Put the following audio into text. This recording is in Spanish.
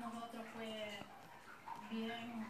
nosotros pues bien,